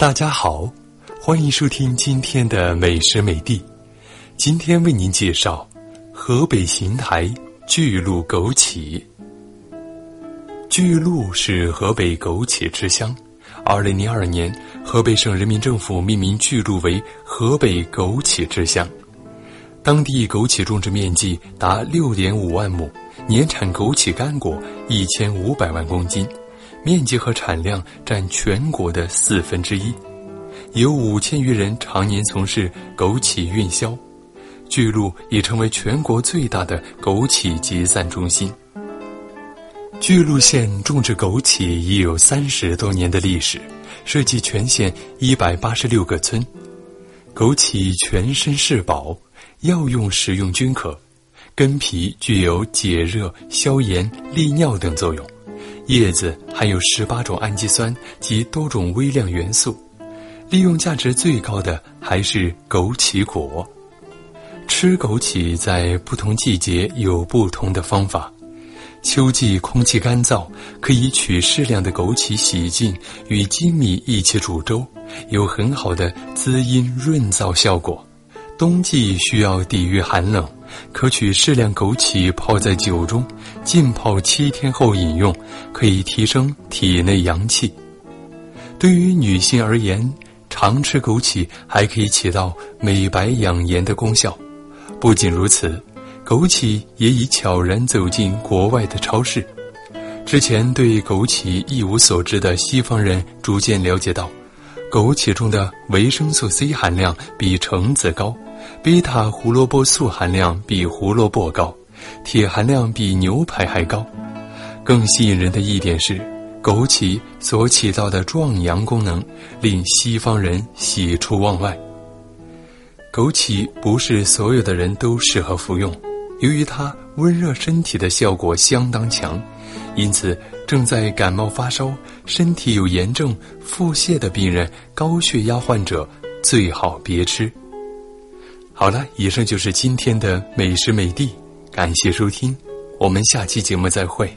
大家好，欢迎收听今天的美食美地。今天为您介绍河北邢台巨鹿枸杞。巨鹿是河北枸杞之乡。二零零二年，河北省人民政府命名巨鹿为河北枸杞之乡。当地枸杞种植面积达六点五万亩，年产枸杞干果一千五百万公斤。面积和产量占全国的四分之一，有五千余人常年从事枸杞运销，巨鹿已成为全国最大的枸杞集散中心。巨鹿县种植枸杞已有三十多年的历史，涉及全县一百八十六个村。枸杞全身是宝，药用食用均可，根皮具有解热、消炎、利尿等作用。叶子含有十八种氨基酸及多种微量元素，利用价值最高的还是枸杞果。吃枸杞在不同季节有不同的方法。秋季空气干燥，可以取适量的枸杞洗净，与粳米一起煮粥，有很好的滋阴润燥效果。冬季需要抵御寒冷。可取适量枸杞泡在酒中，浸泡七天后饮用，可以提升体内阳气。对于女性而言，常吃枸杞还可以起到美白养颜的功效。不仅如此，枸杞也已悄然走进国外的超市。之前对枸杞一无所知的西方人，逐渐了解到，枸杞中的维生素 C 含量比橙子高。贝塔胡萝卜素含量比胡萝卜高，铁含量比牛排还高。更吸引人的一点是，枸杞所起到的壮阳功能，令西方人喜出望外。枸杞不是所有的人都适合服用，由于它温热身体的效果相当强，因此正在感冒发烧、身体有炎症、腹泻的病人、高血压患者最好别吃。好了，以上就是今天的美食美地，感谢收听，我们下期节目再会。